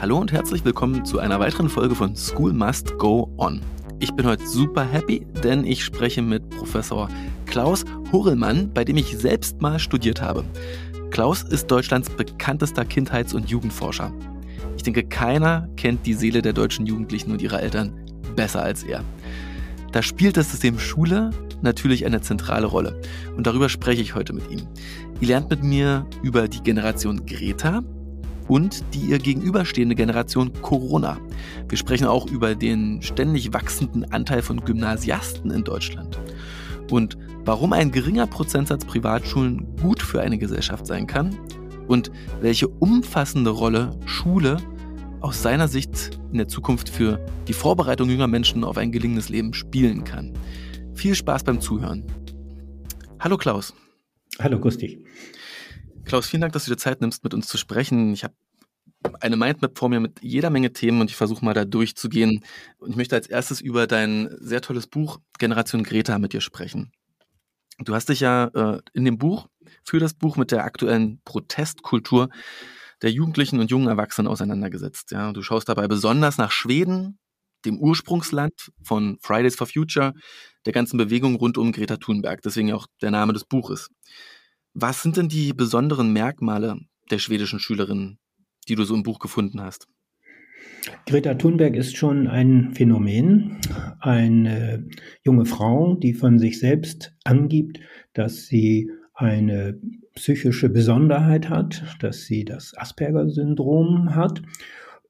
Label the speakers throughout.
Speaker 1: Hallo und herzlich willkommen zu einer weiteren Folge von School Must Go On. Ich bin heute super happy, denn ich spreche mit Professor Klaus Horelmann, bei dem ich selbst mal studiert habe. Klaus ist Deutschlands bekanntester Kindheits- und Jugendforscher. Ich denke, keiner kennt die Seele der deutschen Jugendlichen und ihrer Eltern besser als er. Da spielt das System Schule natürlich eine zentrale Rolle. Und darüber spreche ich heute mit ihm. Ihr lernt mit mir über die Generation Greta und die ihr gegenüberstehende Generation Corona. Wir sprechen auch über den ständig wachsenden Anteil von Gymnasiasten in Deutschland. Und warum ein geringer Prozentsatz Privatschulen gut für eine Gesellschaft sein kann und welche umfassende Rolle Schule aus seiner Sicht in der Zukunft für die Vorbereitung junger Menschen auf ein gelingendes Leben spielen kann. Viel Spaß beim Zuhören. Hallo Klaus.
Speaker 2: Hallo, grüß dich.
Speaker 1: Klaus, vielen Dank, dass du dir Zeit nimmst, mit uns zu sprechen. Ich habe eine Mindmap vor mir mit jeder Menge Themen und ich versuche mal da durchzugehen. Und ich möchte als erstes über dein sehr tolles Buch Generation Greta mit dir sprechen. Du hast dich ja äh, in dem Buch für das Buch mit der aktuellen Protestkultur der Jugendlichen und jungen Erwachsenen auseinandergesetzt. Ja, du schaust dabei besonders nach Schweden, dem Ursprungsland von Fridays for Future, der ganzen Bewegung rund um Greta Thunberg, deswegen auch der Name des Buches. Was sind denn die besonderen Merkmale der schwedischen Schülerinnen, die du so im Buch gefunden hast?
Speaker 2: Greta Thunberg ist schon ein Phänomen, eine junge Frau, die von sich selbst angibt, dass sie eine psychische Besonderheit hat, dass sie das Asperger-Syndrom hat,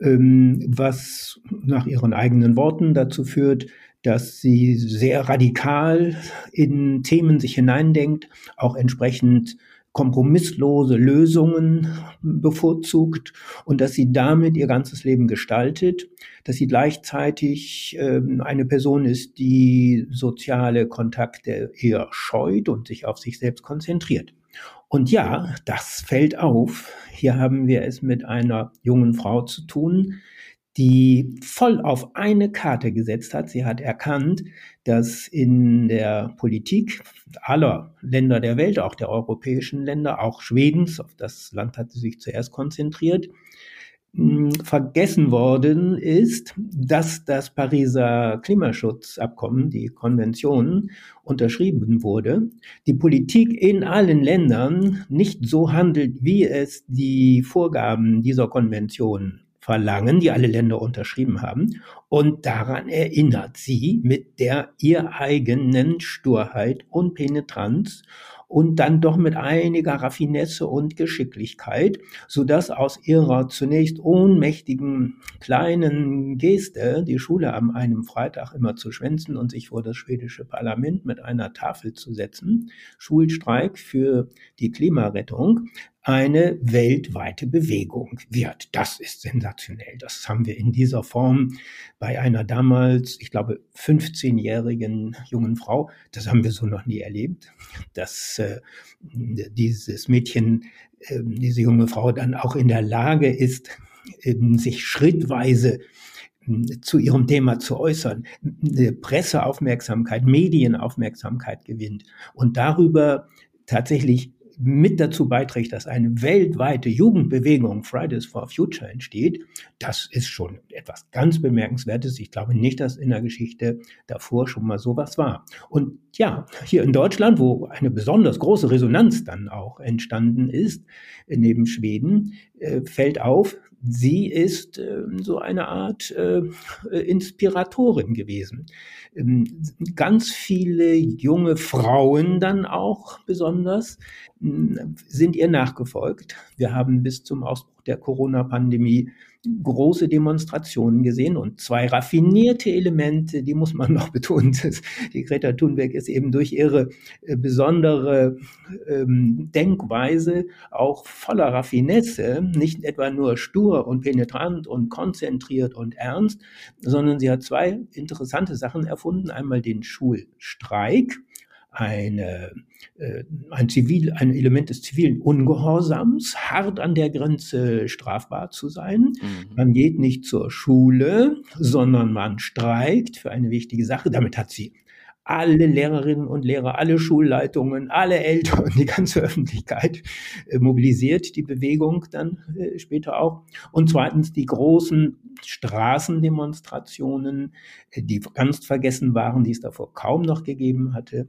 Speaker 2: ähm, was nach ihren eigenen Worten dazu führt, dass sie sehr radikal in Themen sich hineindenkt, auch entsprechend kompromisslose Lösungen bevorzugt und dass sie damit ihr ganzes Leben gestaltet, dass sie gleichzeitig äh, eine Person ist, die soziale Kontakte eher scheut und sich auf sich selbst konzentriert. Und ja, das fällt auf. Hier haben wir es mit einer jungen Frau zu tun, die voll auf eine Karte gesetzt hat. Sie hat erkannt, dass in der Politik aller Länder der Welt, auch der europäischen Länder, auch Schwedens, auf das Land hat sie sich zuerst konzentriert, hm, vergessen worden ist, dass das Pariser Klimaschutzabkommen, die Konvention, unterschrieben wurde, die Politik in allen Ländern nicht so handelt, wie es die Vorgaben dieser Konvention verlangen, die alle Länder unterschrieben haben. Und daran erinnert sie mit der ihr eigenen Sturheit und Penetranz und dann doch mit einiger Raffinesse und Geschicklichkeit, so dass aus ihrer zunächst ohnmächtigen kleinen Geste, die Schule am einem Freitag immer zu schwänzen und sich vor das schwedische Parlament mit einer Tafel zu setzen, Schulstreik für die Klimarettung, eine weltweite Bewegung wird. Das ist sensationell. Das haben wir in dieser Form bei einer damals, ich glaube, 15-jährigen jungen Frau, das haben wir so noch nie erlebt, dass äh, dieses Mädchen, äh, diese junge Frau dann auch in der Lage ist, äh, sich schrittweise hm, zu ihrem Thema zu äußern, Presseaufmerksamkeit, Medienaufmerksamkeit gewinnt und darüber tatsächlich mit dazu beiträgt, dass eine weltweite Jugendbewegung Fridays for Future entsteht, das ist schon etwas ganz Bemerkenswertes. Ich glaube nicht, dass in der Geschichte davor schon mal sowas war. Und ja, hier in Deutschland, wo eine besonders große Resonanz dann auch entstanden ist, neben Schweden, äh, fällt auf, sie ist äh, so eine Art äh, Inspiratorin gewesen. Ähm, ganz viele junge Frauen dann auch besonders hm, sind ihr nachgefolgt. Wir haben bis zum Ausbruch der Corona-Pandemie große Demonstrationen gesehen und zwei raffinierte Elemente, die muss man noch betonen. Die Greta Thunberg ist eben durch ihre äh, besondere ähm, Denkweise auch voller Raffinesse, nicht etwa nur stur und penetrant und konzentriert und ernst, sondern sie hat zwei interessante Sachen erfunden. Einmal den Schulstreik, eine, äh, ein, Zivil, ein Element des zivilen Ungehorsams, hart an der Grenze strafbar zu sein. Mhm. Man geht nicht zur Schule, sondern man streikt für eine wichtige Sache. Damit hat sie alle Lehrerinnen und Lehrer, alle Schulleitungen, alle Eltern, die ganze Öffentlichkeit äh, mobilisiert die Bewegung dann äh, später auch. Und zweitens die großen Straßendemonstrationen, äh, die ganz vergessen waren, die es davor kaum noch gegeben hatte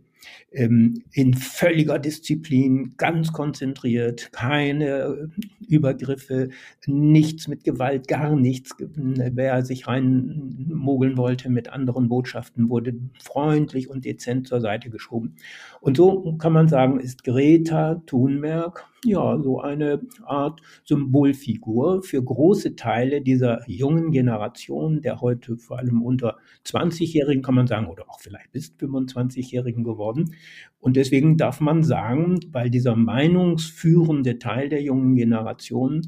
Speaker 2: ähm, in völliger Disziplin, ganz konzentriert, keine Übergriffe, nichts mit Gewalt, gar nichts. Wer sich reinmogeln wollte mit anderen Botschaften, wurde freundlich und dezent zur Seite geschoben. Und so kann man sagen, ist Greta Thunberg ja so eine Art Symbolfigur für große Teile dieser jungen Generation, der heute vor allem unter 20-Jährigen, kann man sagen, oder auch vielleicht bis 25-Jährigen geworden. Und deswegen darf man sagen, weil dieser meinungsführende Teil der jungen Generation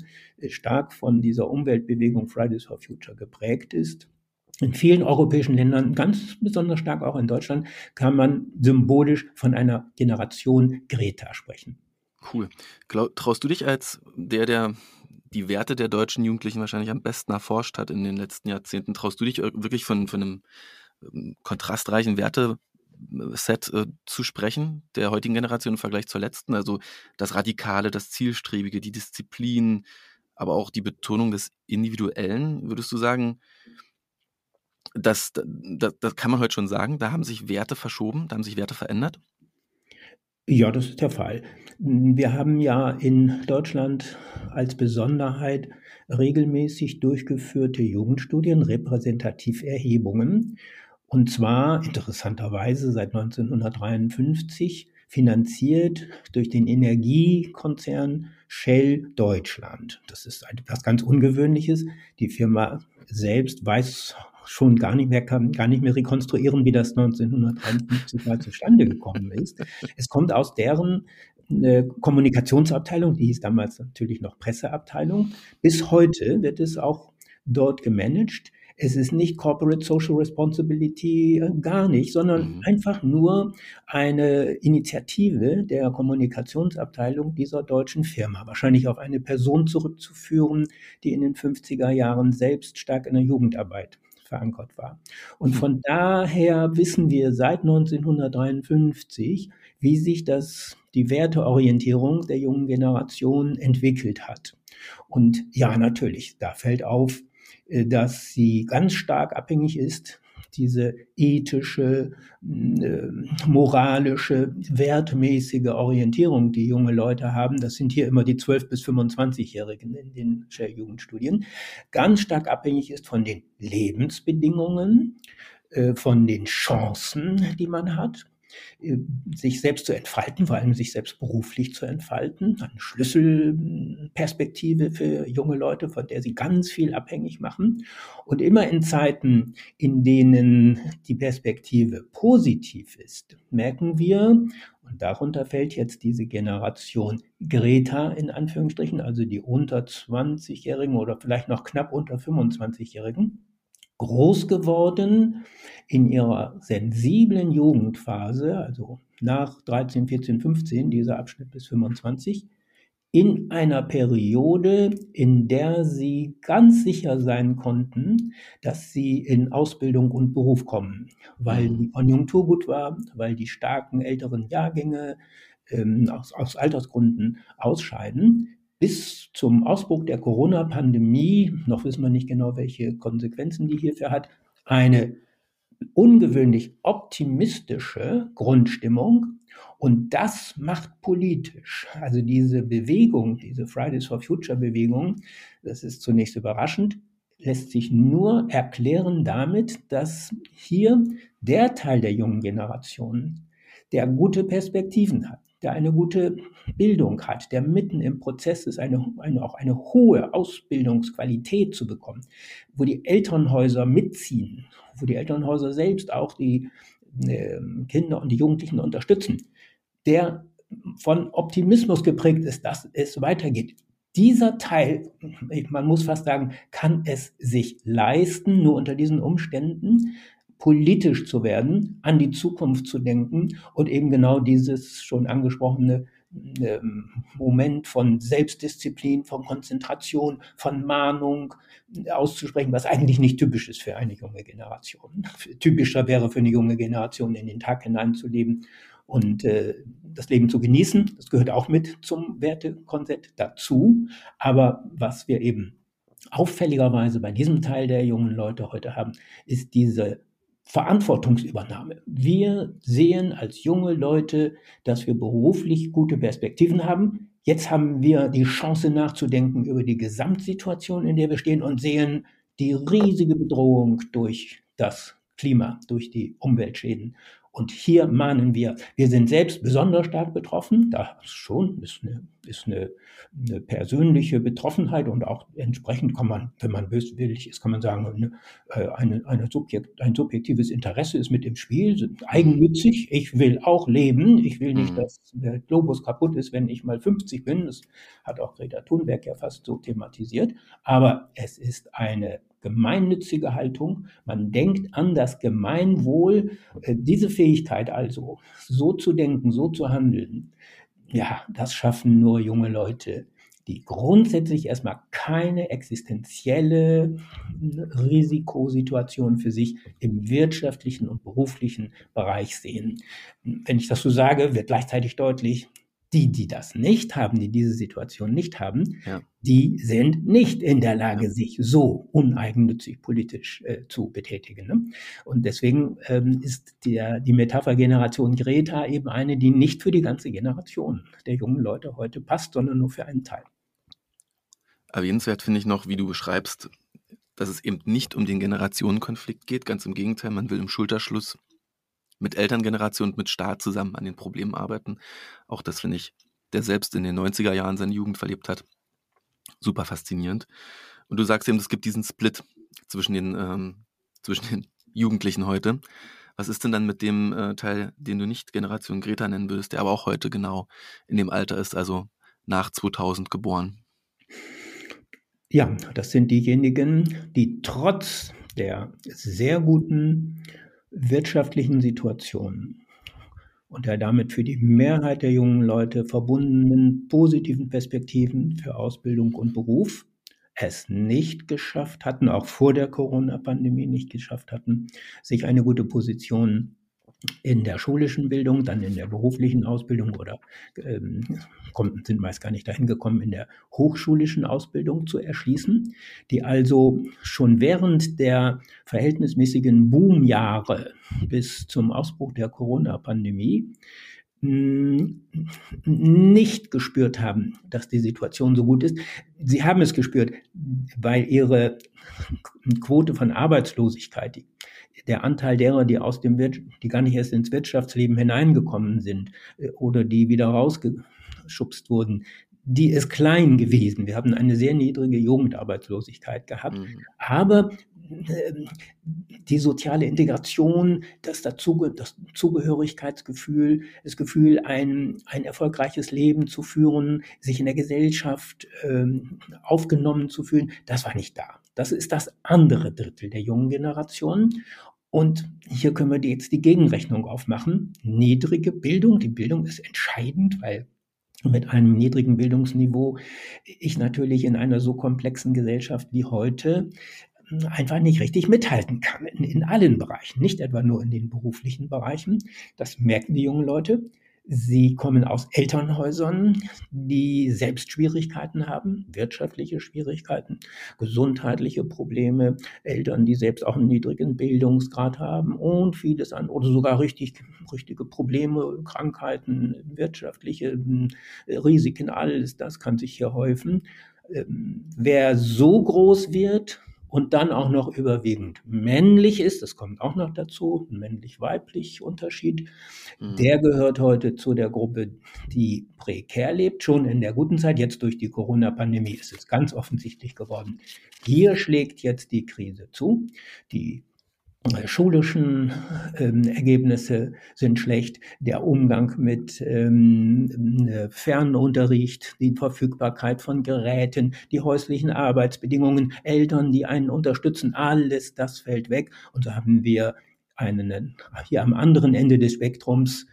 Speaker 2: stark von dieser Umweltbewegung Fridays for Future geprägt ist, in vielen europäischen Ländern, ganz besonders stark auch in Deutschland, kann man symbolisch von einer Generation Greta sprechen.
Speaker 1: Cool. Traust du dich als der, der die Werte der deutschen Jugendlichen wahrscheinlich am besten erforscht hat in den letzten Jahrzehnten, traust du dich wirklich von, von einem ähm, kontrastreichen Werteset äh, zu sprechen, der heutigen Generation im Vergleich zur letzten? Also das Radikale, das Zielstrebige, die Disziplin, aber auch die Betonung des Individuellen, würdest du sagen, das, das, das kann man heute schon sagen, da haben sich Werte verschoben, da haben sich Werte verändert?
Speaker 2: Ja, das ist der Fall. Wir haben ja in Deutschland als Besonderheit regelmäßig durchgeführte Jugendstudien, Repräsentativerhebungen. Und zwar interessanterweise seit 1953 finanziert durch den Energiekonzern Shell Deutschland. Das ist etwas ganz Ungewöhnliches. Die Firma selbst weiß schon gar nicht mehr, kann gar nicht mehr rekonstruieren, wie das 1951 mal zustande gekommen ist. Es kommt aus deren äh, Kommunikationsabteilung, die hieß damals natürlich noch Presseabteilung. Bis heute wird es auch dort gemanagt. Es ist nicht Corporate Social Responsibility, äh, gar nicht, sondern mhm. einfach nur eine Initiative der Kommunikationsabteilung dieser deutschen Firma. Wahrscheinlich auf eine Person zurückzuführen, die in den 50er Jahren selbst stark in der Jugendarbeit verankert war. Und hm. von daher wissen wir seit 1953, wie sich das, die Werteorientierung der jungen Generation entwickelt hat. Und ja, natürlich, da fällt auf, äh, dass sie ganz stark abhängig ist diese ethische, äh, moralische, wertmäßige Orientierung, die junge Leute haben, das sind hier immer die 12- bis 25-Jährigen in den Shell-Jugendstudien, ganz stark abhängig ist von den Lebensbedingungen, äh, von den Chancen, die man hat, sich selbst zu entfalten, vor allem sich selbst beruflich zu entfalten. Eine Schlüsselperspektive für junge Leute, von der sie ganz viel abhängig machen. Und immer in Zeiten, in denen die Perspektive positiv ist, merken wir, und darunter fällt jetzt diese Generation Greta in Anführungsstrichen, also die unter 20-Jährigen oder vielleicht noch knapp unter 25-Jährigen, groß geworden in ihrer sensiblen Jugendphase, also nach 13, 14, 15, dieser Abschnitt bis 25, in einer Periode, in der sie ganz sicher sein konnten, dass sie in Ausbildung und Beruf kommen, weil die Konjunktur gut war, weil die starken älteren Jahrgänge ähm, aus, aus Altersgründen ausscheiden bis zum Ausbruch der Corona-Pandemie, noch wissen wir nicht genau, welche Konsequenzen die hierfür hat, eine ungewöhnlich optimistische Grundstimmung und das macht politisch. Also diese Bewegung, diese Fridays for Future Bewegung, das ist zunächst überraschend, lässt sich nur erklären damit, dass hier der Teil der jungen Generation, der gute Perspektiven hat, der eine gute Bildung hat, der mitten im Prozess ist, eine, eine, auch eine hohe Ausbildungsqualität zu bekommen, wo die Elternhäuser mitziehen, wo die Elternhäuser selbst auch die äh, Kinder und die Jugendlichen unterstützen, der von Optimismus geprägt ist, dass es weitergeht. Dieser Teil, man muss fast sagen, kann es sich leisten, nur unter diesen Umständen, politisch zu werden, an die Zukunft zu denken und eben genau dieses schon angesprochene ähm, Moment von Selbstdisziplin, von Konzentration, von Mahnung auszusprechen, was eigentlich nicht typisch ist für eine junge Generation. Typischer wäre für eine junge Generation, in den Tag hineinzuleben und äh, das Leben zu genießen. Das gehört auch mit zum Wertekonzept dazu. Aber was wir eben auffälligerweise bei diesem Teil der jungen Leute heute haben, ist diese Verantwortungsübernahme. Wir sehen als junge Leute, dass wir beruflich gute Perspektiven haben. Jetzt haben wir die Chance nachzudenken über die Gesamtsituation, in der wir stehen und sehen die riesige Bedrohung durch das Klima, durch die Umweltschäden. Und hier mahnen wir, wir sind selbst besonders stark betroffen. Da schon ist eine, ist eine, eine persönliche Betroffenheit und auch entsprechend kann man, wenn man böswillig ist, kann man sagen, eine, äh, eine, eine Subjekt, ein subjektives Interesse ist mit im Spiel, eigennützig. Ich will auch leben. Ich will nicht, mhm. dass der Globus kaputt ist, wenn ich mal 50 bin. Das hat auch Greta Thunberg ja fast so thematisiert. Aber es ist eine gemeinnützige Haltung. Man denkt an das Gemeinwohl. Äh, diese Fähigkeit also, so zu denken, so zu handeln, ja, das schaffen nur junge Leute, die grundsätzlich erstmal keine existenzielle Risikosituation für sich im wirtschaftlichen und beruflichen Bereich sehen. Wenn ich das so sage, wird gleichzeitig deutlich, die, die das nicht haben, die diese Situation nicht haben, ja. die sind nicht in der Lage, ja. sich so uneigennützig politisch äh, zu betätigen. Ne? Und deswegen ähm, ist der, die Metapher Generation Greta eben eine, die nicht für die ganze Generation der jungen Leute heute passt, sondern nur für einen Teil.
Speaker 1: Erwähnenswert finde ich noch, wie du beschreibst, dass es eben nicht um den Generationenkonflikt geht. Ganz im Gegenteil, man will im Schulterschluss mit Elterngeneration und mit Staat zusammen an den Problemen arbeiten. Auch das finde ich, der selbst in den 90er Jahren seine Jugend verlebt hat, super faszinierend. Und du sagst eben, es gibt diesen Split zwischen den, ähm, zwischen den Jugendlichen heute. Was ist denn dann mit dem äh, Teil, den du nicht Generation Greta nennen würdest, der aber auch heute genau in dem Alter ist, also nach 2000 geboren?
Speaker 2: Ja, das sind diejenigen, die trotz der sehr guten wirtschaftlichen Situation und der damit für die Mehrheit der jungen Leute verbundenen positiven Perspektiven für Ausbildung und Beruf es nicht geschafft hatten, auch vor der Corona-Pandemie nicht geschafft hatten, sich eine gute Position in der schulischen Bildung, dann in der beruflichen Ausbildung oder ähm, kommt, sind meist gar nicht dahin gekommen, in der hochschulischen Ausbildung zu erschließen, die also schon während der verhältnismäßigen Boomjahre bis zum Ausbruch der Corona-Pandemie hm, nicht gespürt haben, dass die Situation so gut ist. Sie haben es gespürt, weil ihre Quote von Arbeitslosigkeit, die der Anteil derer, die aus dem Wir die gar nicht erst ins Wirtschaftsleben hineingekommen sind äh, oder die wieder rausgeschubst wurden, die ist klein gewesen. Wir haben eine sehr niedrige Jugendarbeitslosigkeit gehabt. Mhm. Aber ähm, die soziale Integration, das, dazu, das Zugehörigkeitsgefühl, das Gefühl, ein, ein erfolgreiches Leben zu führen, sich in der Gesellschaft ähm, aufgenommen zu fühlen, das war nicht da. Das ist das andere Drittel der jungen Generation. Und hier können wir jetzt die Gegenrechnung aufmachen. Niedrige Bildung, die Bildung ist entscheidend, weil mit einem niedrigen Bildungsniveau ich natürlich in einer so komplexen Gesellschaft wie heute einfach nicht richtig mithalten kann in, in allen Bereichen, nicht etwa nur in den beruflichen Bereichen. Das merken die jungen Leute. Sie kommen aus Elternhäusern, die selbst Schwierigkeiten haben, wirtschaftliche Schwierigkeiten, gesundheitliche Probleme, Eltern, die selbst auch einen niedrigen Bildungsgrad haben und vieles an, oder sogar richtig, richtige Probleme, Krankheiten, wirtschaftliche äh, Risiken, alles das kann sich hier häufen. Ähm, wer so groß wird, und dann auch noch überwiegend männlich ist, das kommt auch noch dazu, männlich-weiblich Unterschied, mhm. der gehört heute zu der Gruppe, die prekär lebt, schon in der guten Zeit. Jetzt durch die Corona-Pandemie ist es ganz offensichtlich geworden. Hier schlägt jetzt die Krise zu. Die schulischen ähm, Ergebnisse sind schlecht, der Umgang mit ähm, äh, Fernunterricht, die Verfügbarkeit von Geräten, die häuslichen Arbeitsbedingungen, Eltern, die einen unterstützen, alles das fällt weg. Und so haben wir einen, hier am anderen Ende des Spektrums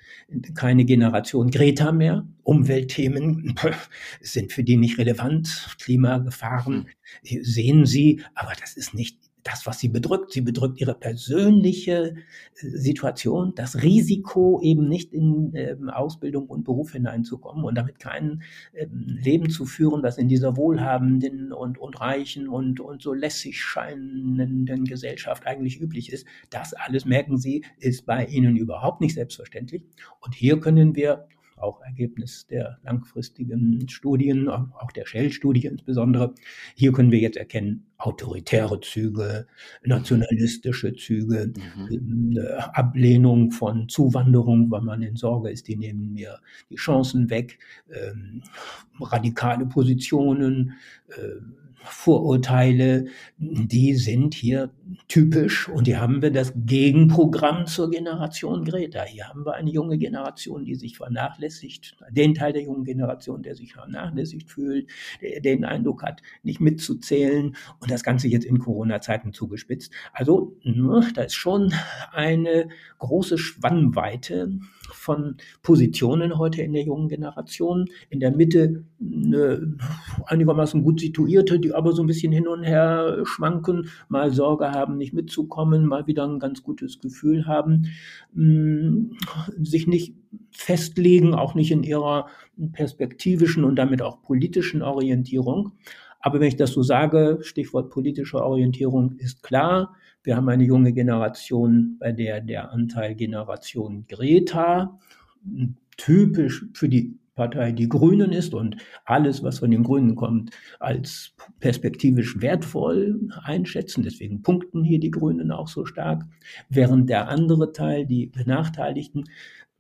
Speaker 2: keine Generation Greta mehr. Umweltthemen sind für die nicht relevant. Klimagefahren sehen sie, aber das ist nicht das, was sie bedrückt. Sie bedrückt ihre persönliche äh, Situation, das Risiko, eben nicht in ähm, Ausbildung und Beruf hineinzukommen und damit kein ähm, Leben zu führen, das in dieser wohlhabenden und, und reichen und, und so lässig scheinenden Gesellschaft eigentlich üblich ist. Das alles, merken Sie, ist bei Ihnen überhaupt nicht selbstverständlich. Und hier können wir auch Ergebnis der langfristigen Studien, auch der Shell-Studie insbesondere. Hier können wir jetzt erkennen, autoritäre Züge, nationalistische Züge, mhm. Ablehnung von Zuwanderung, weil man in Sorge ist, die nehmen mir die Chancen weg, ähm, radikale Positionen, äh, Vorurteile, die sind hier typisch und hier haben wir das Gegenprogramm zur Generation Greta. Hier haben wir eine junge Generation, die sich vernachlässigt, den Teil der jungen Generation, der sich vernachlässigt fühlt, der den Eindruck hat, nicht mitzuzählen und das Ganze jetzt in Corona-Zeiten zugespitzt. Also ne, da ist schon eine große Spannweite von Positionen heute in der jungen Generation. In der Mitte eine einigermaßen gut situierte, die aber so ein bisschen hin und her schwanken, mal Sorge haben, nicht mitzukommen, mal wieder ein ganz gutes Gefühl haben, mm, sich nicht festlegen, auch nicht in ihrer perspektivischen und damit auch politischen Orientierung. Aber wenn ich das so sage, Stichwort politische Orientierung ist klar, wir haben eine junge Generation, bei der der Anteil Generation Greta typisch für die Partei Die Grünen ist und alles, was von den Grünen kommt, als perspektivisch wertvoll einschätzen. Deswegen punkten hier die Grünen auch so stark. Während der andere Teil, die Benachteiligten,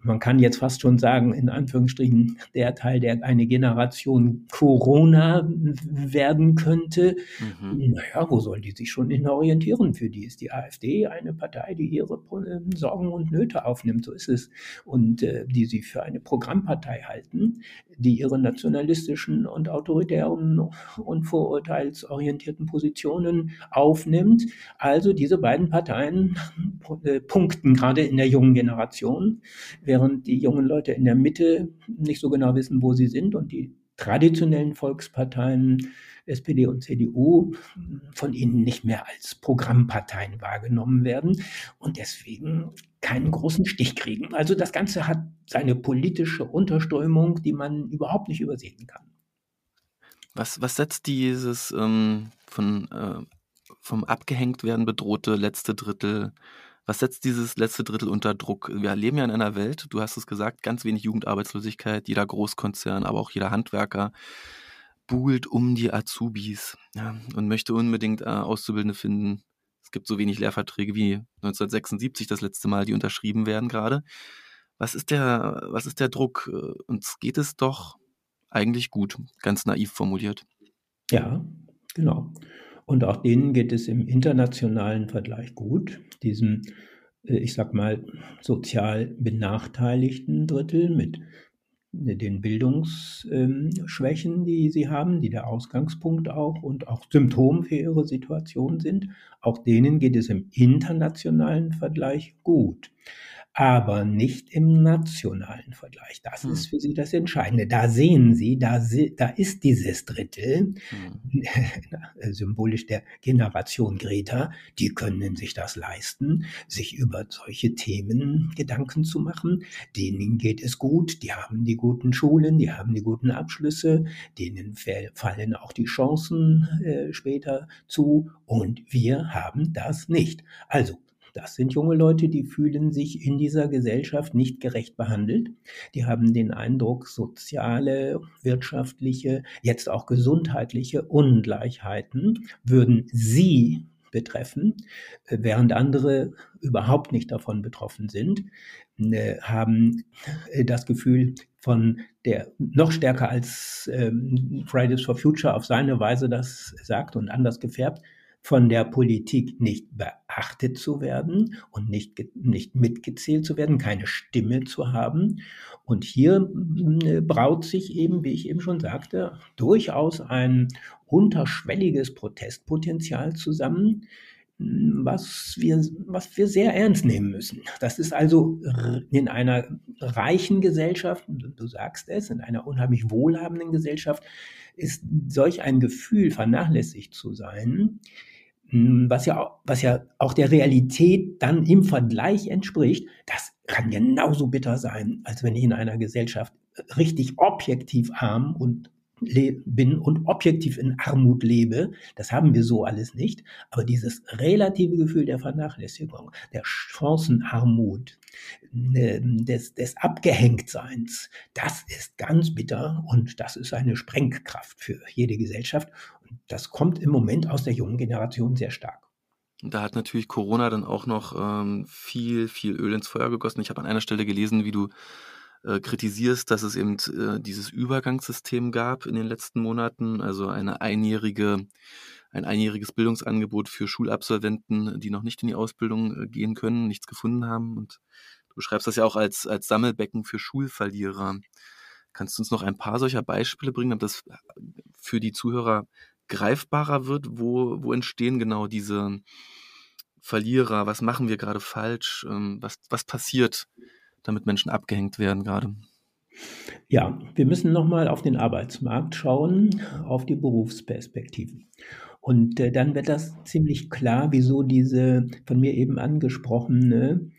Speaker 2: man kann jetzt fast schon sagen, in Anführungsstrichen, der Teil, der eine Generation Corona werden könnte. Mhm. Naja, wo soll die sich schon hin orientieren? Für die ist die AfD eine Partei, die ihre äh, Sorgen und Nöte aufnimmt, so ist es. Und äh, die sie für eine Programmpartei halten, die ihre nationalistischen und autoritären und vorurteilsorientierten Positionen aufnimmt. Also diese beiden Parteien äh, punkten gerade in der jungen Generation während die jungen Leute in der Mitte nicht so genau wissen, wo sie sind und die traditionellen Volksparteien, SPD und CDU, von ihnen nicht mehr als Programmparteien wahrgenommen werden und deswegen keinen großen Stich kriegen. Also das Ganze hat seine politische Unterströmung, die man überhaupt nicht übersehen kann.
Speaker 1: Was, was setzt dieses ähm, von, äh, vom Abgehängt werden bedrohte letzte Drittel was setzt dieses letzte Drittel unter Druck? Wir leben ja in einer Welt, du hast es gesagt, ganz wenig Jugendarbeitslosigkeit, jeder Großkonzern, aber auch jeder Handwerker buhlt um die Azubis ja, und möchte unbedingt äh, Auszubildende finden. Es gibt so wenig Lehrverträge wie 1976 das letzte Mal, die unterschrieben werden gerade. Was ist der, was ist der Druck? Uns geht es doch eigentlich gut, ganz naiv formuliert.
Speaker 2: Ja, genau. Und auch denen geht es im internationalen Vergleich gut, diesen, äh, ich sag mal, sozial benachteiligten Drittel mit äh, den Bildungsschwächen, ähm, die sie haben, die der Ausgangspunkt auch und auch Symptom für ihre Situation sind. Auch denen geht es im internationalen Vergleich gut aber nicht im nationalen Vergleich. Das hm. ist für Sie das Entscheidende. Da sehen Sie, da, da ist dieses Drittel, hm. symbolisch der Generation Greta, die können sich das leisten, sich über solche Themen Gedanken zu machen. Denen geht es gut, die haben die guten Schulen, die haben die guten Abschlüsse, denen fallen auch die Chancen äh, später zu und wir haben das nicht. Also das sind junge Leute, die fühlen sich in dieser Gesellschaft nicht gerecht behandelt. Die haben den Eindruck, soziale, wirtschaftliche, jetzt auch gesundheitliche Ungleichheiten würden sie betreffen, während andere überhaupt nicht davon betroffen sind, äh, haben äh, das Gefühl von der noch stärker als ähm, Fridays for Future auf seine Weise das sagt und anders gefärbt, von der Politik nicht beachtet zu werden und nicht, nicht mitgezählt zu werden, keine Stimme zu haben. Und hier äh, braut sich eben, wie ich eben schon sagte, durchaus ein unterschwelliges Protestpotenzial zusammen, was wir, was wir sehr ernst nehmen müssen. Das ist also in einer reichen Gesellschaft, du sagst es, in einer unheimlich wohlhabenden Gesellschaft, ist solch ein Gefühl, vernachlässigt zu sein, was ja, was ja auch der Realität dann im Vergleich entspricht, das kann genauso bitter sein, als wenn ich in einer Gesellschaft richtig objektiv arm und bin und objektiv in Armut lebe. Das haben wir so alles nicht. Aber dieses relative Gefühl der Vernachlässigung, der Chancenarmut, äh, des, des Abgehängtseins, das ist ganz bitter und das ist eine Sprengkraft für jede Gesellschaft. Das kommt im Moment aus der jungen Generation sehr stark.
Speaker 1: Da hat natürlich Corona dann auch noch ähm, viel, viel Öl ins Feuer gegossen. Ich habe an einer Stelle gelesen, wie du äh, kritisierst, dass es eben äh, dieses Übergangssystem gab in den letzten Monaten, also eine einjährige, ein einjähriges Bildungsangebot für Schulabsolventen, die noch nicht in die Ausbildung äh, gehen können, nichts gefunden haben. Und du beschreibst das ja auch als, als Sammelbecken für Schulverlierer. Kannst du uns noch ein paar solcher Beispiele bringen, damit das für die Zuhörer greifbarer wird? Wo, wo entstehen genau diese Verlierer? Was machen wir gerade falsch? Ähm, was, was passiert damit Menschen abgehängt werden gerade?
Speaker 2: Ja, wir müssen nochmal auf den Arbeitsmarkt schauen, auf die Berufsperspektiven. Und äh, dann wird das ziemlich klar, wieso diese von mir eben angesprochene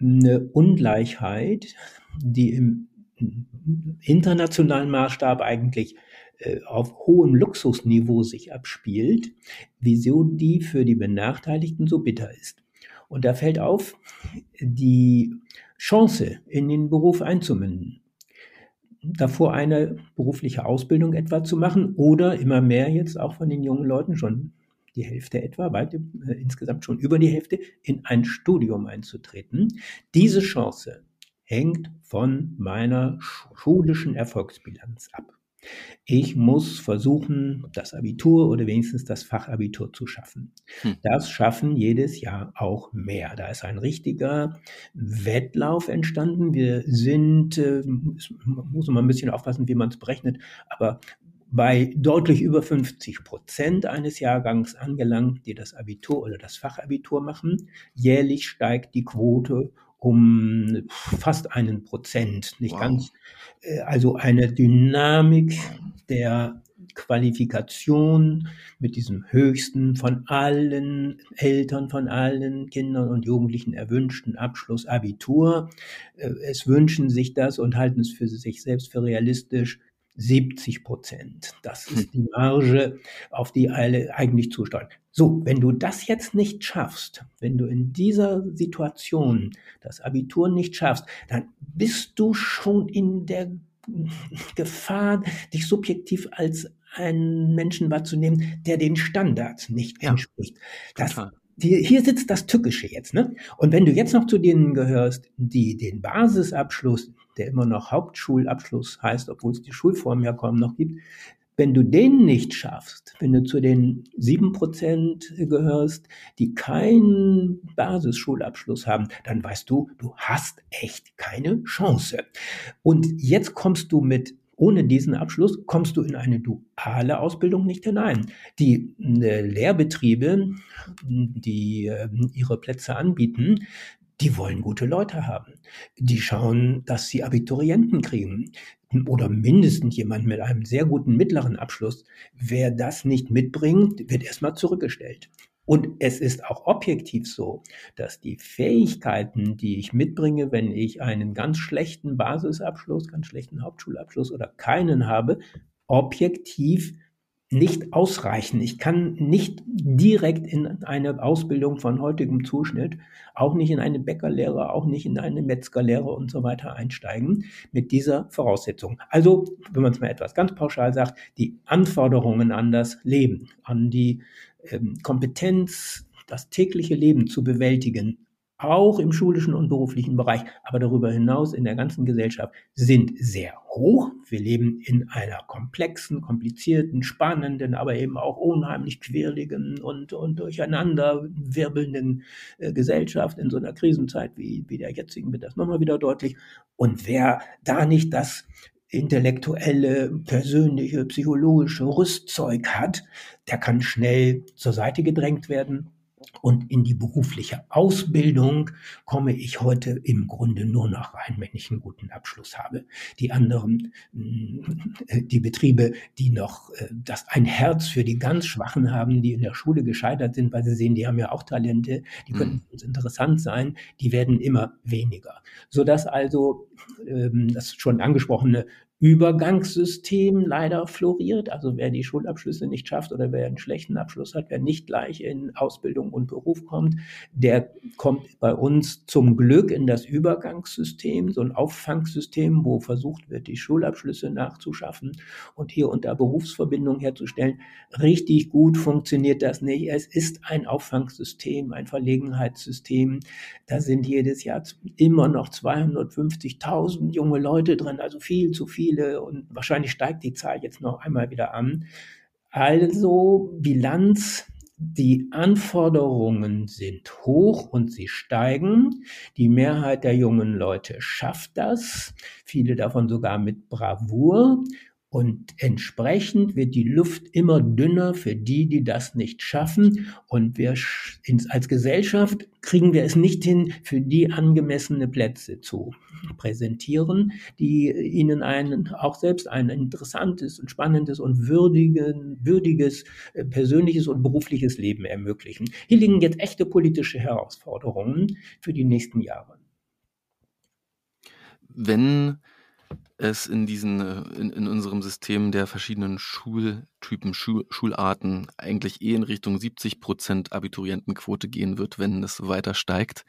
Speaker 2: eine Ungleichheit, die im internationalen Maßstab eigentlich auf hohem Luxusniveau sich abspielt, wieso die für die Benachteiligten so bitter ist. Und da fällt auf, die Chance, in den Beruf einzumünden. Davor eine berufliche Ausbildung etwa zu machen oder immer mehr jetzt auch von den jungen Leuten schon die Hälfte etwa, weit, äh, insgesamt schon über die Hälfte, in ein Studium einzutreten. Diese Chance hängt von meiner schulischen Erfolgsbilanz ab. Ich muss versuchen, das Abitur oder wenigstens das Fachabitur zu schaffen. Hm. Das schaffen jedes Jahr auch mehr. Da ist ein richtiger Wettlauf entstanden. Wir sind, äh, muss man ein bisschen aufpassen, wie man es berechnet, aber bei deutlich über 50 Prozent eines Jahrgangs angelangt, die das Abitur oder das Fachabitur machen. Jährlich steigt die Quote um fast einen Prozent, nicht wow. ganz. Äh, also eine Dynamik der Qualifikation mit diesem höchsten von allen Eltern, von allen Kindern und Jugendlichen erwünschten Abschluss Abitur. Äh, es wünschen sich das und halten es für sich selbst für realistisch. 70 Prozent. Das ist hm. die Marge, auf die alle eigentlich zusteuern. So, wenn du das jetzt nicht schaffst, wenn du in dieser Situation das Abitur nicht schaffst, dann bist du schon in der Gefahr, dich subjektiv als einen Menschen wahrzunehmen, der den Standards nicht ja. entspricht. Das, die, hier sitzt das Tückische jetzt, ne? Und wenn du jetzt noch zu denen gehörst, die den Basisabschluss, der immer noch Hauptschulabschluss heißt, obwohl es die Schulform ja kaum noch gibt, wenn du den nicht schaffst, wenn du zu den sieben Prozent gehörst, die keinen Basisschulabschluss haben, dann weißt du, du hast echt keine Chance. Und jetzt kommst du mit ohne diesen Abschluss kommst du in eine duale Ausbildung nicht hinein. Die äh, Lehrbetriebe, die äh, ihre Plätze anbieten, die wollen gute Leute haben. Die schauen, dass sie Abiturienten kriegen oder mindestens jemand mit einem sehr guten mittleren Abschluss. Wer das nicht mitbringt, wird erstmal zurückgestellt. Und es ist auch objektiv so, dass die Fähigkeiten, die ich mitbringe, wenn ich einen ganz schlechten Basisabschluss, ganz schlechten Hauptschulabschluss oder keinen habe, objektiv nicht ausreichen. Ich kann nicht direkt in eine Ausbildung von heutigem Zuschnitt, auch nicht in eine Bäckerlehre, auch nicht in eine Metzgerlehre und so weiter einsteigen mit dieser Voraussetzung. Also, wenn man es mal etwas ganz pauschal sagt, die Anforderungen an das Leben, an die ähm, Kompetenz, das tägliche Leben zu bewältigen, auch im schulischen und beruflichen Bereich, aber darüber hinaus in der ganzen Gesellschaft sind sehr hoch. Wir leben in einer komplexen, komplizierten, spannenden, aber eben auch unheimlich quirligen und, und durcheinander wirbelnden äh, Gesellschaft in so einer Krisenzeit wie, wie der jetzigen wird das nochmal wieder deutlich. Und wer da nicht das intellektuelle, persönliche, psychologische Rüstzeug hat, der kann schnell zur Seite gedrängt werden und in die berufliche Ausbildung komme ich heute im Grunde nur noch rein, wenn ich einen guten Abschluss habe. Die anderen, äh, die Betriebe, die noch äh, das ein Herz für die ganz Schwachen haben, die in der Schule gescheitert sind, weil sie sehen, die haben ja auch Talente, die könnten mhm. uns interessant sein, die werden immer weniger. Sodass also ähm, das schon angesprochene Übergangssystem leider floriert. Also wer die Schulabschlüsse nicht schafft oder wer einen schlechten Abschluss hat, wer nicht gleich in Ausbildung und Beruf kommt, der kommt bei uns zum Glück in das Übergangssystem, so ein Auffangsystem, wo versucht wird, die Schulabschlüsse nachzuschaffen und hier unter Berufsverbindung herzustellen. Richtig gut funktioniert das nicht. Es ist ein Auffangsystem, ein Verlegenheitssystem. Da sind jedes Jahr immer noch 250.000 junge Leute drin, also viel zu viel viele und wahrscheinlich steigt die Zahl jetzt noch einmal wieder an. Also Bilanz, die Anforderungen sind hoch und sie steigen. Die Mehrheit der jungen Leute schafft das, viele davon sogar mit Bravour. Und entsprechend wird die Luft immer dünner für die, die das nicht schaffen. Und wir als Gesellschaft kriegen wir es nicht hin, für die angemessene Plätze zu präsentieren, die ihnen ein, auch selbst ein interessantes und spannendes und würdigen, würdiges äh, persönliches und berufliches Leben ermöglichen. Hier liegen jetzt echte politische Herausforderungen für die nächsten Jahre.
Speaker 1: Wenn es in diesen, äh, in, in unserem System der verschiedenen Schultypen, Schul, Schularten eigentlich eh in Richtung 70 Prozent Abiturientenquote gehen wird, wenn es weiter steigt.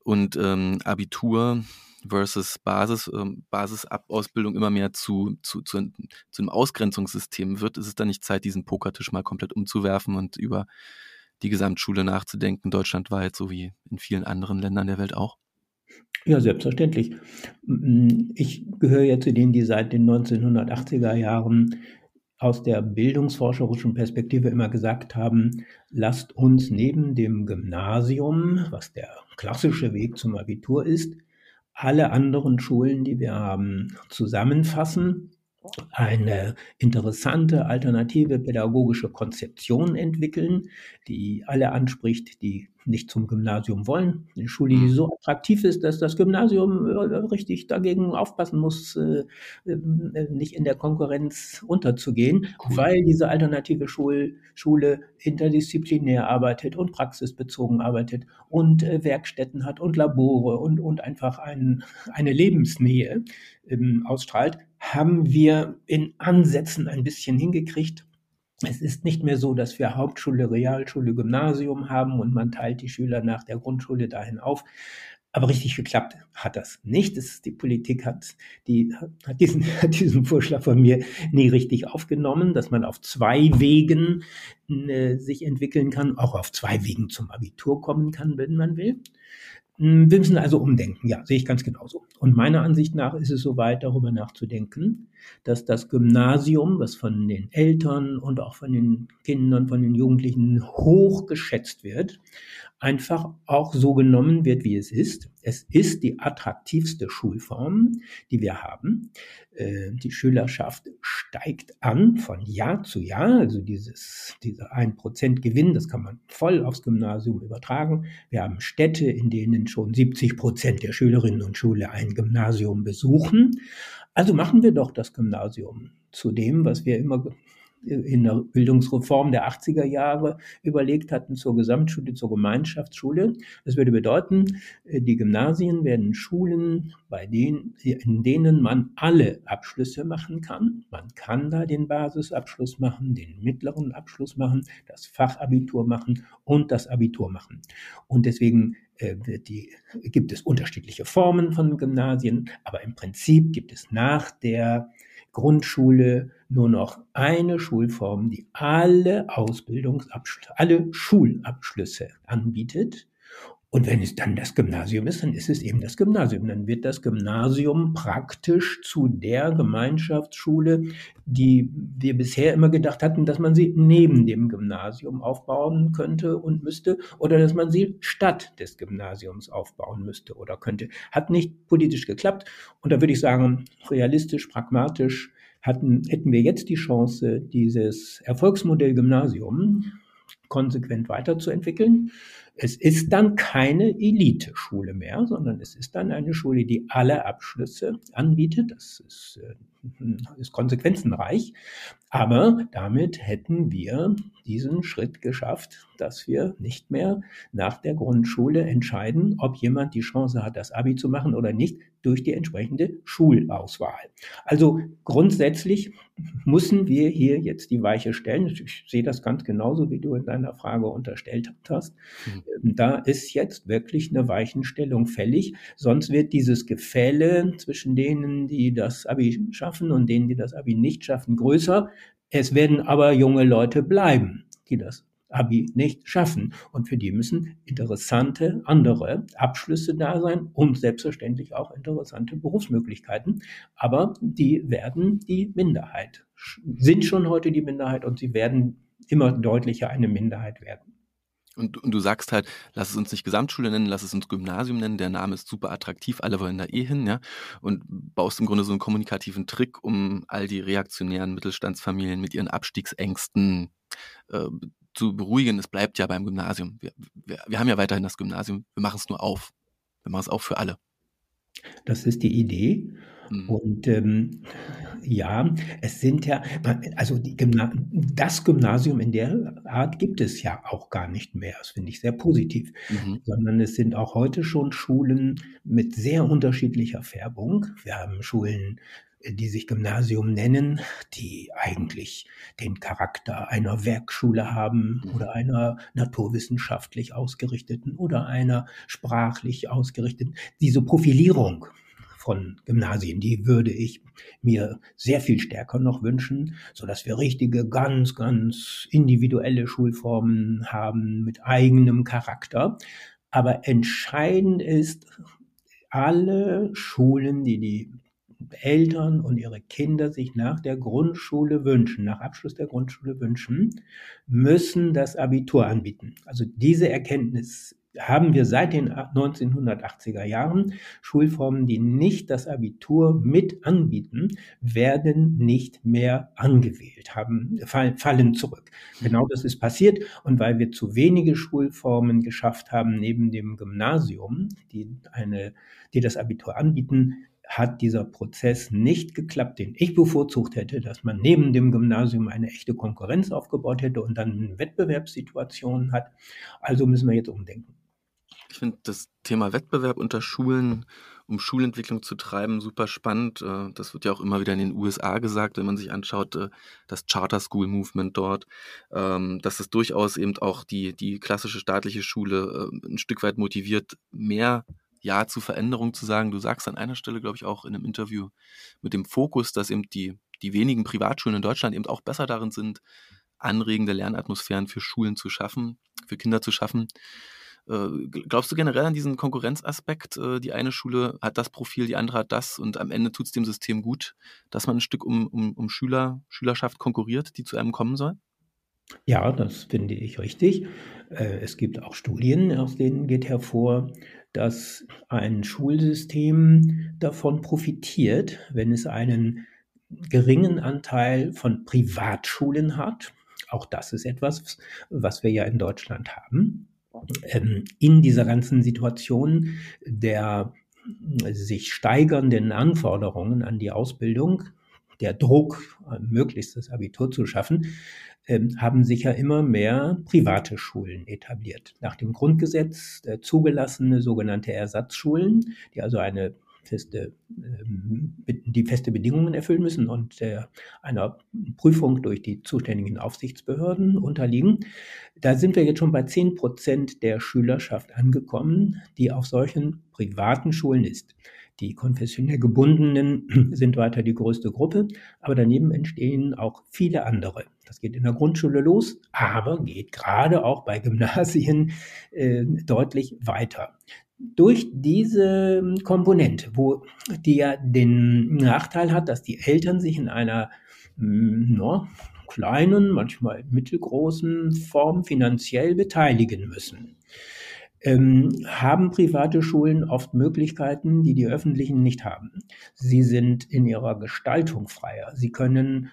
Speaker 1: Und ähm, Abitur versus Basis, ähm, Basisausbildung immer mehr zu, zu, zu, zu einem Ausgrenzungssystem wird, ist es dann nicht Zeit, diesen Pokertisch mal komplett umzuwerfen und über die Gesamtschule nachzudenken, deutschlandweit, so wie in vielen anderen Ländern der Welt auch?
Speaker 2: Ja, selbstverständlich. Ich gehöre ja zu denen, die seit den 1980er Jahren aus der bildungsforscherischen Perspektive immer gesagt haben, lasst uns neben dem Gymnasium, was der klassische Weg zum Abitur ist, alle anderen Schulen, die wir haben, zusammenfassen eine interessante alternative pädagogische Konzeption entwickeln, die alle anspricht, die nicht zum Gymnasium wollen. Eine Schule, die mhm. so attraktiv ist, dass das Gymnasium äh, richtig dagegen aufpassen muss, äh, äh, nicht in der Konkurrenz unterzugehen, cool. weil diese alternative Schul Schule interdisziplinär arbeitet und praxisbezogen arbeitet und Werkstätten hat und Labore und, und einfach ein, eine Lebensnähe ähm, ausstrahlt haben wir in Ansätzen ein bisschen hingekriegt. Es ist nicht mehr so, dass wir Hauptschule, Realschule, Gymnasium haben und man teilt die Schüler nach der Grundschule dahin auf. Aber richtig geklappt hat das nicht. Das, die Politik hat, die, hat, diesen, hat diesen Vorschlag von mir nie richtig aufgenommen, dass man auf zwei Wegen äh, sich entwickeln kann, auch auf zwei Wegen zum Abitur kommen kann, wenn man will. Hm, wir müssen also umdenken, ja, sehe ich ganz genauso. Und meiner Ansicht nach ist es soweit, darüber nachzudenken, dass das Gymnasium, was von den Eltern und auch von den Kindern, von den Jugendlichen hoch geschätzt wird, einfach auch so genommen wird, wie es ist. Es ist die attraktivste Schulform, die wir haben. Äh, die Schülerschaft steigt an von Jahr zu Jahr. Also dieses, dieser 1% Gewinn, das kann man voll aufs Gymnasium übertragen. Wir haben Städte, in denen schon 70 Prozent der Schülerinnen und Schüler ein Gymnasium besuchen. Also machen wir doch das Gymnasium zu dem, was wir immer in der Bildungsreform der 80er Jahre überlegt hatten zur Gesamtschule, zur Gemeinschaftsschule. Das würde bedeuten, äh, die Gymnasien werden Schulen, bei denen, in denen man alle Abschlüsse machen kann. Man kann da den Basisabschluss machen, den mittleren Abschluss machen, das Fachabitur machen und das Abitur machen. Und deswegen äh, die, gibt es unterschiedliche Formen von Gymnasien, aber im Prinzip gibt es nach der Grundschule nur noch eine Schulform, die alle Ausbildungsabschlüsse, alle Schulabschlüsse anbietet. Und wenn es dann das Gymnasium ist, dann ist es eben das Gymnasium. Dann wird das Gymnasium praktisch zu der Gemeinschaftsschule, die wir bisher immer gedacht hatten, dass man sie neben dem Gymnasium aufbauen könnte und müsste oder dass man sie statt des Gymnasiums aufbauen müsste oder könnte. Hat nicht politisch geklappt. Und da würde ich sagen, realistisch, pragmatisch hatten, hätten wir jetzt die Chance, dieses Erfolgsmodell Gymnasium konsequent weiterzuentwickeln. Es ist dann keine Elite-Schule mehr, sondern es ist dann eine Schule, die alle Abschlüsse anbietet. Das ist, äh, ist konsequenzenreich. Aber damit hätten wir diesen Schritt geschafft, dass wir nicht mehr nach der Grundschule entscheiden, ob jemand die Chance hat, das Abi zu machen oder nicht, durch die entsprechende Schulauswahl. Also grundsätzlich müssen wir hier jetzt die Weiche stellen. Ich sehe das ganz genauso, wie du in deiner Frage unterstellt hast. Mhm. Da ist jetzt wirklich eine Weichenstellung fällig. Sonst wird dieses Gefälle zwischen denen, die das Abi schaffen und denen, die das Abi nicht schaffen, größer. Es werden aber junge Leute bleiben, die das Abi nicht schaffen. Und für die müssen interessante andere Abschlüsse da sein und selbstverständlich auch interessante Berufsmöglichkeiten. Aber die werden die Minderheit, sind schon heute die Minderheit und sie werden immer deutlicher eine Minderheit werden.
Speaker 1: Und, und, du sagst halt, lass es uns nicht Gesamtschule nennen, lass es uns Gymnasium nennen, der Name ist super attraktiv, alle wollen da eh hin, ja. Und baust im Grunde so einen kommunikativen Trick, um all die reaktionären Mittelstandsfamilien mit ihren Abstiegsängsten äh, zu beruhigen. Es bleibt ja beim Gymnasium. Wir, wir, wir haben ja weiterhin das Gymnasium, wir machen es nur auf. Wir machen es auf für alle.
Speaker 2: Das ist die Idee. Mhm. Und ähm, ja, es sind ja, also Gymna das Gymnasium in der Art gibt es ja auch gar nicht mehr. Das finde ich sehr positiv. Mhm. Sondern es sind auch heute schon Schulen mit sehr unterschiedlicher Färbung. Wir haben Schulen die sich Gymnasium nennen, die eigentlich den Charakter einer Werkschule haben mhm. oder einer naturwissenschaftlich ausgerichteten oder einer sprachlich ausgerichteten. Diese Profilierung von Gymnasien, die würde ich mir sehr viel stärker noch wünschen, so dass wir richtige, ganz, ganz individuelle Schulformen haben mit eigenem Charakter. Aber entscheidend ist, alle Schulen, die die Eltern und ihre Kinder sich nach der Grundschule wünschen, nach Abschluss der Grundschule wünschen, müssen das Abitur anbieten. Also diese Erkenntnis haben wir seit den 1980er Jahren. Schulformen, die nicht das Abitur mit anbieten, werden nicht mehr angewählt, haben, fallen zurück. Genau das ist passiert. Und weil wir zu wenige Schulformen geschafft haben, neben dem Gymnasium, die eine, die das Abitur anbieten, hat dieser Prozess nicht geklappt, den ich bevorzugt hätte, dass man neben dem Gymnasium eine echte Konkurrenz aufgebaut hätte und dann eine Wettbewerbssituation hat. Also müssen wir jetzt umdenken.
Speaker 1: Ich finde das Thema Wettbewerb unter Schulen, um Schulentwicklung zu treiben, super spannend. Äh, das wird ja auch immer wieder in den USA gesagt, wenn man sich anschaut, äh, das Charter School Movement dort, ähm, dass es durchaus eben auch die, die klassische staatliche Schule äh, ein Stück weit motiviert, mehr Ja zu Veränderung zu sagen. Du sagst an einer Stelle, glaube ich, auch in einem Interview mit dem Fokus, dass eben die, die wenigen Privatschulen in Deutschland eben auch besser darin sind, anregende Lernatmosphären für Schulen zu schaffen, für Kinder zu schaffen. Äh, glaubst du generell an diesen Konkurrenzaspekt? Äh, die eine Schule hat das Profil, die andere hat das und am Ende tut es dem System gut, dass man ein Stück um, um, um Schüler, Schülerschaft konkurriert, die zu einem kommen soll?
Speaker 2: Ja, das finde ich richtig. Äh, es gibt auch Studien, aus denen geht hervor, dass ein Schulsystem davon profitiert, wenn es einen geringen Anteil von Privatschulen hat. Auch das ist etwas, was wir ja in Deutschland haben ähm, in dieser ganzen Situation der sich steigernden Anforderungen an die Ausbildung, der Druck, möglichst das Abitur zu schaffen, ähm, haben sich ja immer mehr private Schulen etabliert. Nach dem Grundgesetz äh, zugelassene sogenannte Ersatzschulen, die also eine feste, ähm, die feste Bedingungen erfüllen müssen und einer Prüfung durch die zuständigen Aufsichtsbehörden unterliegen. Da sind wir jetzt schon bei 10 Prozent der Schülerschaft angekommen, die auf solchen privaten Schulen ist. Die konfessionell gebundenen sind weiter die größte Gruppe, aber daneben entstehen auch viele andere. Das geht in der Grundschule los, aber geht gerade auch bei Gymnasien äh, deutlich weiter durch diese Komponente, wo die ja den Nachteil hat, dass die Eltern sich in einer hm, no, kleinen, manchmal mittelgroßen Form finanziell beteiligen müssen, ähm, haben private Schulen oft Möglichkeiten, die die öffentlichen nicht haben. Sie sind in ihrer Gestaltung freier. Sie können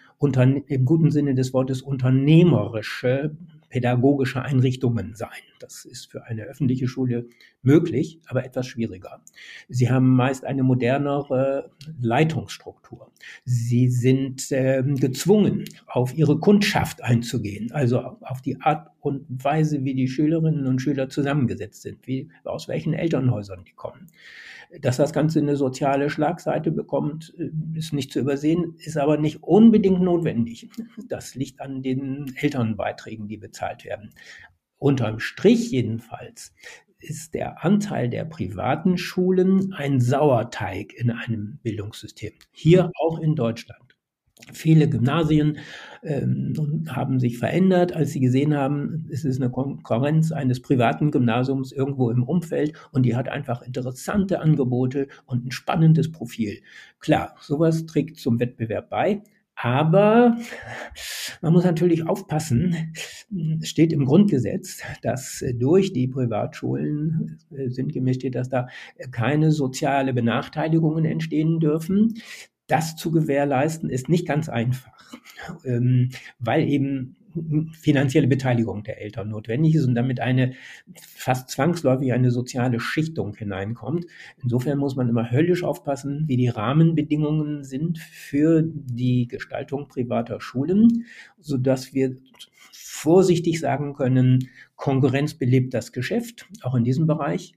Speaker 2: im guten Sinne des Wortes unternehmerische pädagogische Einrichtungen sein. Das ist für eine öffentliche Schule möglich, aber etwas schwieriger. Sie haben meist eine modernere Leitungsstruktur. Sie sind äh, gezwungen, auf ihre Kundschaft einzugehen, also auf die Art und Weise, wie die Schülerinnen und Schüler zusammengesetzt sind, wie, aus welchen Elternhäusern die kommen. Dass das Ganze eine soziale Schlagseite bekommt, äh, ist nicht zu übersehen, ist aber nicht unbedingt notwendig. Das liegt an den Elternbeiträgen, die bezahlt werden. Unterm Strich jedenfalls ist der Anteil der privaten Schulen ein Sauerteig in einem Bildungssystem. Hier auch in Deutschland. Viele Gymnasien ähm, haben sich verändert, als sie gesehen haben, es ist eine Konkurrenz eines privaten Gymnasiums irgendwo im Umfeld und die hat einfach interessante Angebote und ein spannendes Profil. Klar, sowas trägt zum Wettbewerb bei. Aber man muss natürlich aufpassen, es steht im Grundgesetz, dass durch die Privatschulen, äh, sinngemäß steht, dass da keine soziale Benachteiligungen entstehen dürfen. Das zu gewährleisten ist nicht ganz einfach, ähm, weil eben finanzielle Beteiligung der Eltern notwendig ist und damit eine fast zwangsläufig eine soziale Schichtung hineinkommt. Insofern muss man immer höllisch aufpassen, wie die Rahmenbedingungen sind für die Gestaltung privater Schulen, sodass wir vorsichtig sagen können, Konkurrenz belebt das Geschäft, auch in diesem Bereich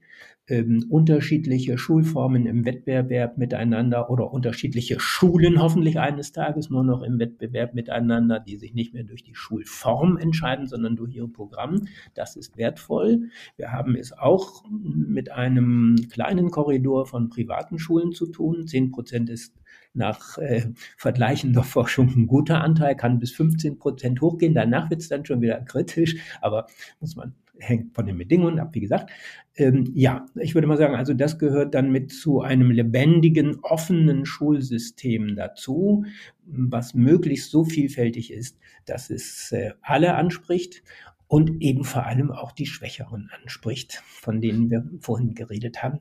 Speaker 2: ähm, unterschiedliche Schulformen im Wettbewerb miteinander oder unterschiedliche Schulen hoffentlich eines Tages nur noch im Wettbewerb miteinander, die sich nicht mehr durch die Schulform entscheiden, sondern durch ihr Programm. Das ist wertvoll. Wir haben es auch mit einem kleinen Korridor von privaten Schulen zu tun. Zehn Prozent ist nach äh, vergleichender Forschung ein guter Anteil, kann bis 15 Prozent hochgehen. Danach wird es dann schon wieder kritisch, aber muss man hängt von den Bedingungen ab, wie gesagt. Ähm, ja, ich würde mal sagen, also das gehört dann mit zu einem lebendigen, offenen Schulsystem dazu, was möglichst so vielfältig ist, dass es äh, alle anspricht und eben vor allem auch die Schwächeren anspricht, von denen wir vorhin geredet haben,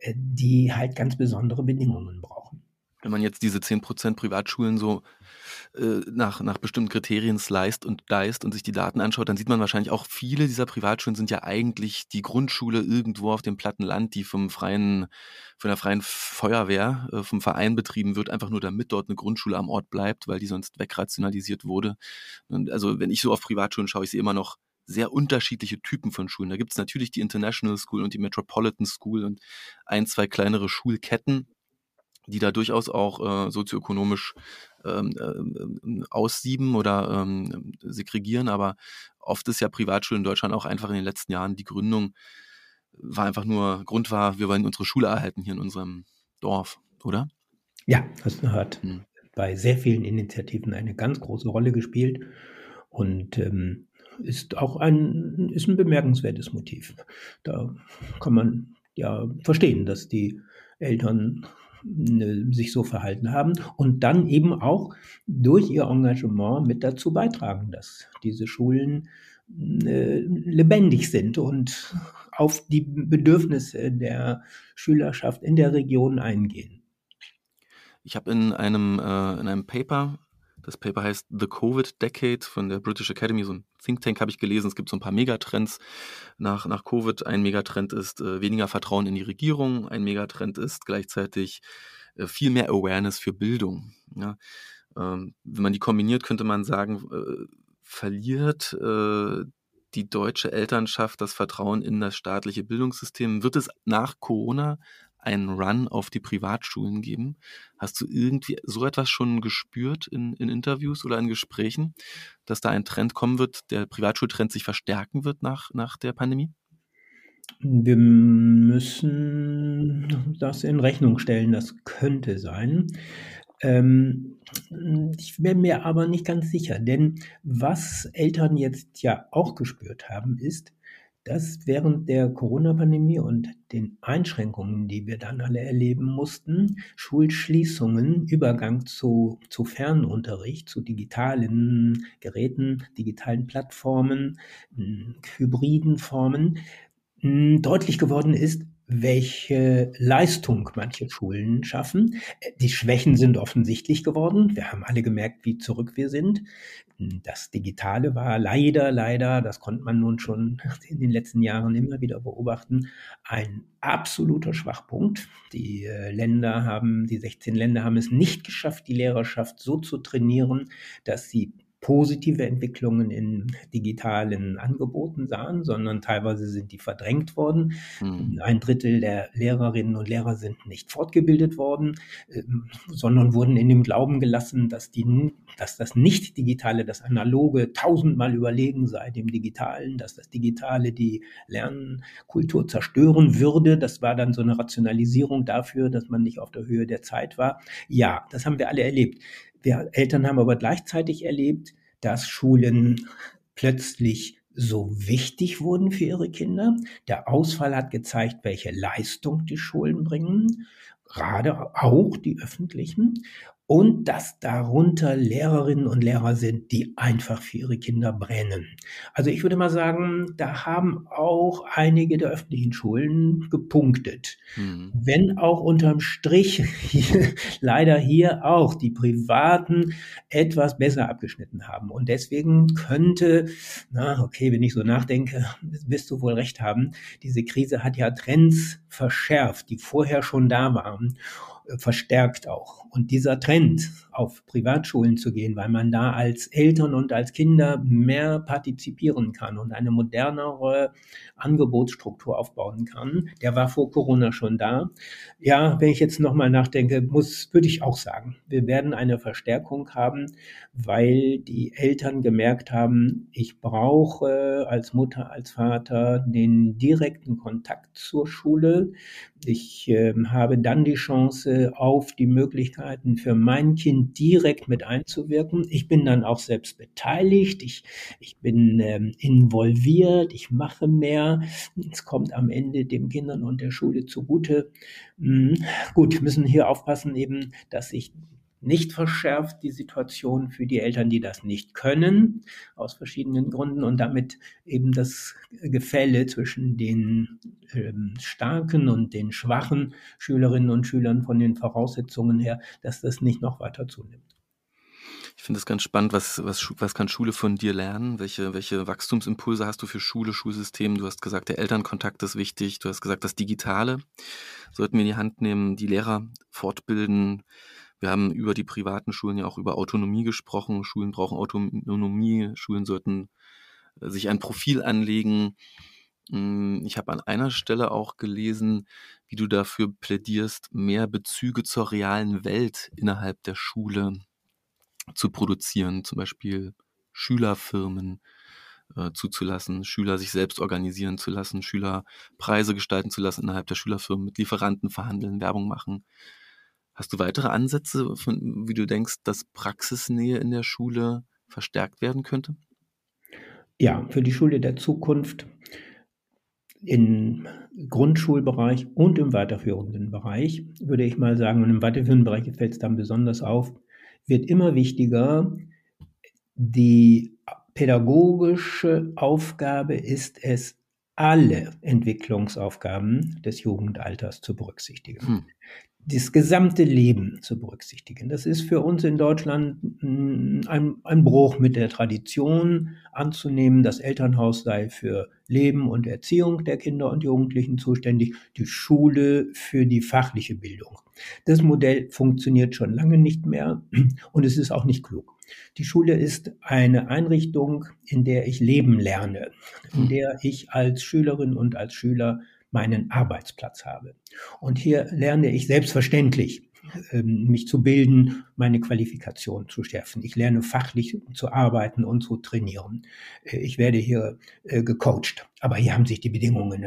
Speaker 2: äh, die halt ganz besondere Bedingungen brauchen.
Speaker 1: Wenn man jetzt diese 10% Privatschulen so äh, nach, nach bestimmten Kriterien sliced und diced und sich die Daten anschaut, dann sieht man wahrscheinlich auch, viele dieser Privatschulen sind ja eigentlich die Grundschule irgendwo auf dem platten Land, die vom freien, von der freien Feuerwehr, äh, vom Verein betrieben wird, einfach nur damit dort eine Grundschule am Ort bleibt, weil die sonst wegrationalisiert wurde. Und also wenn ich so auf Privatschulen schaue, ich sehe immer noch sehr unterschiedliche Typen von Schulen. Da gibt es natürlich die International School und die Metropolitan School und ein, zwei kleinere Schulketten die da durchaus auch äh, sozioökonomisch ähm, äh, aussieben oder ähm, segregieren. Aber oft ist ja Privatschulen in Deutschland auch einfach in den letzten Jahren die Gründung war einfach nur, Grund war, wir wollen unsere Schule erhalten hier in unserem Dorf, oder?
Speaker 2: Ja, das hat hm. bei sehr vielen Initiativen eine ganz große Rolle gespielt und ähm, ist auch ein, ist ein bemerkenswertes Motiv. Da kann man ja verstehen, dass die Eltern sich so verhalten haben und dann eben auch durch ihr Engagement mit dazu beitragen, dass diese Schulen äh, lebendig sind und auf die Bedürfnisse der Schülerschaft in der Region eingehen.
Speaker 1: Ich habe in einem, äh, in einem Paper das Paper heißt The Covid Decade von der British Academy, so ein Think Tank habe ich gelesen. Es gibt so ein paar Megatrends nach, nach Covid. Ein Megatrend ist äh, weniger Vertrauen in die Regierung. Ein Megatrend ist gleichzeitig äh, viel mehr Awareness für Bildung. Ja? Ähm, wenn man die kombiniert, könnte man sagen, äh, verliert äh, die deutsche Elternschaft das Vertrauen in das staatliche Bildungssystem? Wird es nach Corona einen Run auf die Privatschulen geben. Hast du irgendwie so etwas schon gespürt in, in Interviews oder in Gesprächen, dass da ein Trend kommen wird, der Privatschultrend sich verstärken wird nach, nach der Pandemie?
Speaker 2: Wir müssen das in Rechnung stellen, das könnte sein. Ähm, ich bin mir aber nicht ganz sicher, denn was Eltern jetzt ja auch gespürt haben, ist, dass während der Corona-Pandemie und den Einschränkungen, die wir dann alle erleben mussten, Schulschließungen, Übergang zu, zu Fernunterricht, zu digitalen Geräten, digitalen Plattformen, hybriden Formen, hm, deutlich geworden ist, welche Leistung manche Schulen schaffen. Die Schwächen sind offensichtlich geworden. Wir haben alle gemerkt, wie zurück wir sind. Das Digitale war leider, leider, das konnte man nun schon in den letzten Jahren immer wieder beobachten, ein absoluter Schwachpunkt. Die äh, Länder haben, die 16 Länder haben es nicht geschafft, die Lehrerschaft so zu trainieren, dass sie positive Entwicklungen in digitalen Angeboten sahen, sondern teilweise sind die verdrängt worden. Mhm. Ein Drittel der Lehrerinnen und Lehrer sind nicht fortgebildet worden, ähm, sondern wurden in dem Glauben gelassen, dass, die, dass das Nicht-Digitale, das Analoge tausendmal überlegen sei dem Digitalen, dass das Digitale die Lernkultur zerstören würde. Das war dann so eine Rationalisierung dafür, dass man nicht auf der Höhe der Zeit war. Ja, das haben wir alle erlebt. Wir Eltern haben aber gleichzeitig erlebt, dass Schulen plötzlich so wichtig wurden für ihre Kinder. Der Ausfall hat gezeigt, welche Leistung die Schulen bringen, gerade auch die öffentlichen und dass darunter Lehrerinnen und Lehrer sind, die einfach für ihre Kinder brennen. Also ich würde mal sagen, da haben auch einige der öffentlichen Schulen gepunktet. Mhm. Wenn auch unterm Strich hier, leider hier auch die privaten etwas besser abgeschnitten haben. Und deswegen könnte, na okay, wenn ich so nachdenke, wirst du wohl recht haben, diese Krise hat ja Trends verschärft, die vorher schon da waren verstärkt auch. Und dieser Trend, auf Privatschulen zu gehen, weil man da als Eltern und als Kinder mehr partizipieren kann und eine modernere Angebotsstruktur aufbauen kann, der war vor Corona schon da. Ja, wenn ich jetzt nochmal nachdenke, muss, würde ich auch sagen, wir werden eine Verstärkung haben, weil die Eltern gemerkt haben, ich brauche als Mutter, als Vater den direkten Kontakt zur Schule. Ich äh, habe dann die Chance auf die Möglichkeiten für mein Kind direkt mit einzuwirken. Ich bin dann auch selbst beteiligt, ich, ich bin ähm, involviert, ich mache mehr. Es kommt am Ende dem Kindern und der Schule zugute. Hm, gut, müssen hier aufpassen eben, dass ich nicht verschärft die Situation für die Eltern, die das nicht können, aus verschiedenen Gründen und damit eben das Gefälle zwischen den ähm, starken und den schwachen Schülerinnen und Schülern von den Voraussetzungen her, dass das nicht noch weiter zunimmt.
Speaker 1: Ich finde es ganz spannend, was, was, was kann Schule von dir lernen? Welche, welche Wachstumsimpulse hast du für Schule, Schulsystem? Du hast gesagt, der Elternkontakt ist wichtig. Du hast gesagt, das Digitale sollten wir in die Hand nehmen, die Lehrer fortbilden, wir haben über die privaten Schulen ja auch über Autonomie gesprochen. Schulen brauchen Autonomie. Schulen sollten äh, sich ein Profil anlegen. Hm, ich habe an einer Stelle auch gelesen, wie du dafür plädierst, mehr Bezüge zur realen Welt innerhalb der Schule zu produzieren, zum Beispiel Schülerfirmen äh, zuzulassen, Schüler sich selbst organisieren zu lassen, Schüler Preise gestalten zu lassen innerhalb der Schülerfirmen, mit Lieferanten verhandeln, Werbung machen. Hast du weitere Ansätze, von, wie du denkst, dass Praxisnähe in der Schule verstärkt werden könnte?
Speaker 2: Ja, für die Schule der Zukunft im Grundschulbereich und im weiterführenden Bereich, würde ich mal sagen, und im weiterführenden Bereich fällt es dann besonders auf, wird immer wichtiger, die pädagogische Aufgabe ist es, alle Entwicklungsaufgaben des Jugendalters zu berücksichtigen. Hm das gesamte Leben zu berücksichtigen. Das ist für uns in Deutschland hm, ein, ein, Bruch mit der Tradition anzunehmen, das Elternhaus sei für Leben und Erziehung der Kinder und Jugendlichen zuständig, die Schule für die fachliche Bildung. Das Modell funktioniert schon lange nicht mehr und es ist auch nicht klug. Die Schule ist eine Einrichtung, in der ich Leben lerne, in hm. der ich als Schülerin und als Schüler meinen Arbeitsplatz habe. Und hier lerne ich selbstverständlich, ähm, mich zu bilden, meine Qualifikation zu schärfen. Ich lerne fachlich zu arbeiten und zu trainieren. Äh, ich werde hier äh, gecoacht. Aber hier haben sich die Bedingungen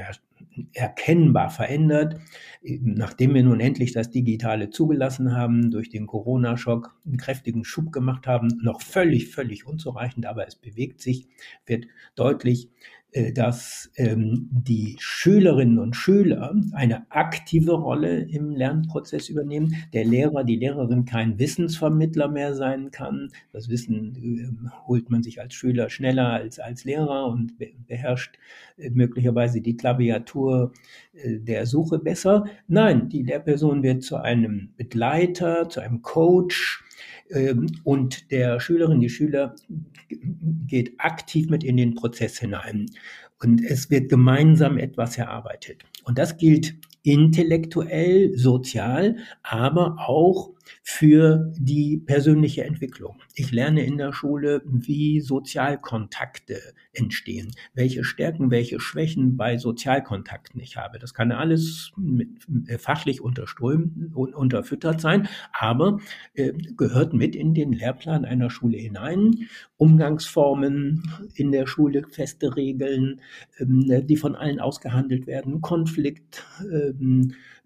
Speaker 2: erkennbar verändert. Nachdem wir nun endlich das Digitale zugelassen haben, durch den Corona-Schock einen kräftigen Schub gemacht haben, noch völlig, völlig unzureichend, aber es bewegt sich, wird deutlich, dass ähm, die Schülerinnen und Schüler eine aktive Rolle im Lernprozess übernehmen, der Lehrer, die Lehrerin kein Wissensvermittler mehr sein kann. Das Wissen äh, holt man sich als Schüler schneller als als Lehrer und beherrscht äh, möglicherweise die Klaviatur äh, der Suche besser. Nein, die Lehrperson wird zu einem Begleiter, zu einem Coach, und der Schülerin, die Schüler geht aktiv mit in den Prozess hinein. Und es wird gemeinsam etwas erarbeitet. Und das gilt intellektuell, sozial, aber auch für die persönliche Entwicklung. Ich lerne in der Schule, wie Sozialkontakte entstehen, welche Stärken, welche Schwächen bei Sozialkontakten ich habe. Das kann alles mit, äh, fachlich unterströmt und unterfüttert sein, aber äh, gehört mit in den Lehrplan einer Schule hinein. Umgangsformen in der Schule, feste Regeln, äh, die von allen ausgehandelt werden, Konflikt. Äh,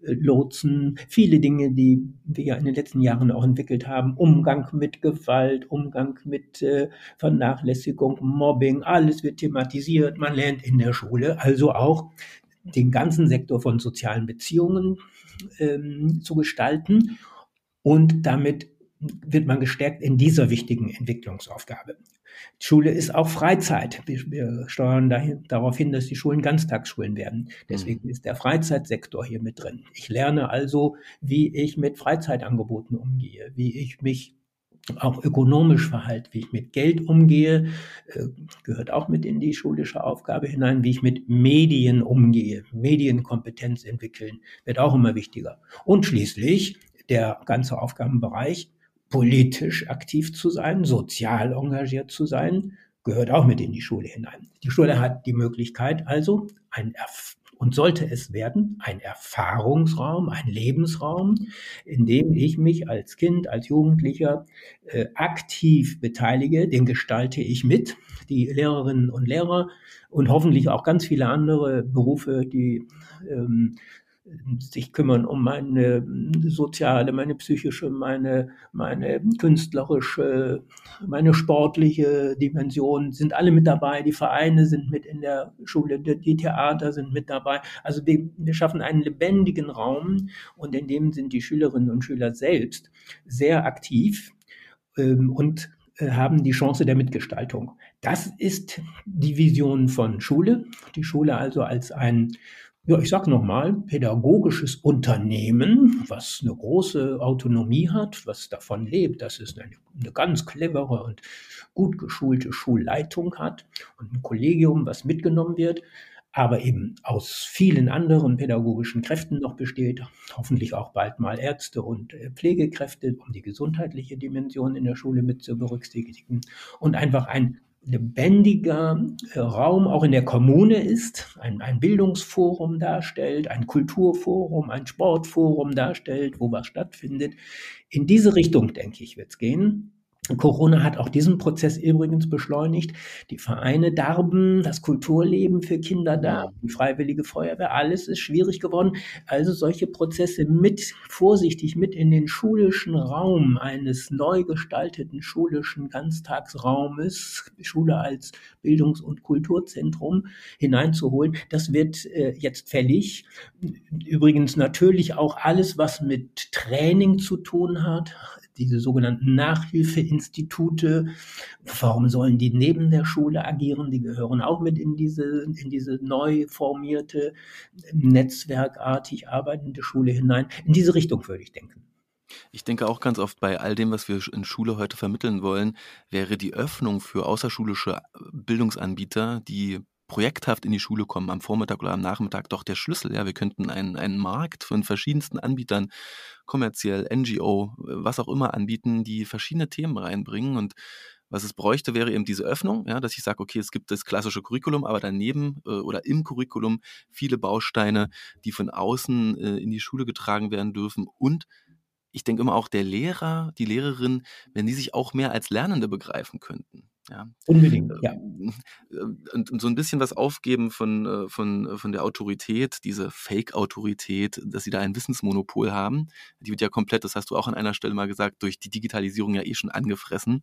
Speaker 2: Lotsen, viele Dinge, die wir ja in den letzten Jahren auch entwickelt haben, Umgang mit Gewalt, Umgang mit äh, Vernachlässigung, Mobbing, alles wird thematisiert, man lernt in der Schule, also auch den ganzen Sektor von sozialen Beziehungen ähm, zu gestalten. Und damit wird man gestärkt in dieser wichtigen Entwicklungsaufgabe. Schule ist auch Freizeit. Wir, wir steuern dahin, darauf hin, dass die Schulen Ganztagsschulen werden. Deswegen mhm. ist der Freizeitsektor hier mit drin. Ich lerne also, wie ich mit Freizeitangeboten umgehe, wie ich mich auch ökonomisch verhalte, wie ich mit Geld umgehe, äh, gehört auch mit in die schulische Aufgabe hinein, wie ich mit Medien umgehe, Medienkompetenz entwickeln, wird auch immer wichtiger. Und schließlich der ganze Aufgabenbereich politisch aktiv zu sein, sozial engagiert zu sein, gehört auch mit in die Schule hinein. Die Schule hat die Möglichkeit also, ein Erf und sollte es werden, ein Erfahrungsraum, ein Lebensraum, in dem ich mich als Kind, als Jugendlicher äh, aktiv beteilige, den gestalte ich mit. Die Lehrerinnen und Lehrer und hoffentlich auch ganz viele andere Berufe, die ähm, sich kümmern um meine soziale, meine psychische, meine, meine künstlerische, meine sportliche Dimension, sind alle mit dabei. Die Vereine sind mit in der Schule, die Theater sind mit dabei. Also wir, wir schaffen einen lebendigen Raum und in dem sind die Schülerinnen und Schüler selbst sehr aktiv ähm, und äh, haben die Chance der Mitgestaltung. Das ist die Vision von Schule. Die Schule also als ein ja, ich sage nochmal, pädagogisches Unternehmen, was eine große Autonomie hat, was davon lebt, dass es eine, eine ganz clevere und gut geschulte Schulleitung hat und ein Kollegium, was mitgenommen wird, aber eben aus vielen anderen pädagogischen Kräften noch besteht, hoffentlich auch bald mal Ärzte und äh, Pflegekräfte, um die gesundheitliche Dimension in der Schule mit zu berücksichtigen und einfach ein lebendiger äh, Raum auch in der Kommune ist, ein, ein, Bildungsforum darstellt, ein Kulturforum, ein Sportforum darstellt, wo was stattfindet. In diese Richtung, denke ich, wird es gehen. Corona hat auch diesen Prozess übrigens beschleunigt. Die Vereine darben, das Kulturleben für Kinder da, die Freiwillige Feuerwehr, alles ist schwierig geworden. Also solche Prozesse mit, vorsichtig mit in den schulischen Raum eines neu gestalteten schulischen Ganztagsraumes, Schule als Bildungs- und Kulturzentrum hineinzuholen, das wird äh, jetzt fällig. Übrigens natürlich auch alles, was mit Training zu tun hat, diese sogenannten Nachhilfeinstitute. Warum sollen die neben der Schule agieren? Die gehören auch mit in diese, in diese neu formierte, netzwerkartig arbeitende Schule hinein. In diese Richtung würde ich denken.
Speaker 1: Ich denke auch ganz oft bei all dem, was wir in Schule heute vermitteln wollen, wäre die Öffnung für außerschulische Bildungsanbieter, die projekthaft in die Schule kommen, am Vormittag oder am Nachmittag, doch der Schlüssel. Ja, wir könnten einen, einen Markt von verschiedensten Anbietern, kommerziell, NGO, was auch immer anbieten, die verschiedene Themen reinbringen und was es bräuchte, wäre eben diese Öffnung, ja, dass ich sage, okay, es gibt das klassische Curriculum, aber daneben äh, oder im Curriculum viele Bausteine, die von außen äh, in die Schule getragen werden dürfen. Und ich denke immer auch der Lehrer, die Lehrerin, wenn die sich auch mehr als Lernende begreifen könnten Ja.
Speaker 2: Unbedingt, ja.
Speaker 1: Äh, und, und, so ein bisschen was aufgeben von, äh, von, von der Autorität, diese Fake-Autorität, dass sie da ein Wissensmonopol haben. Die wird ja komplett, das hast du auch an einer Stelle mal gesagt, durch die Digitalisierung ja eh schon angefressen.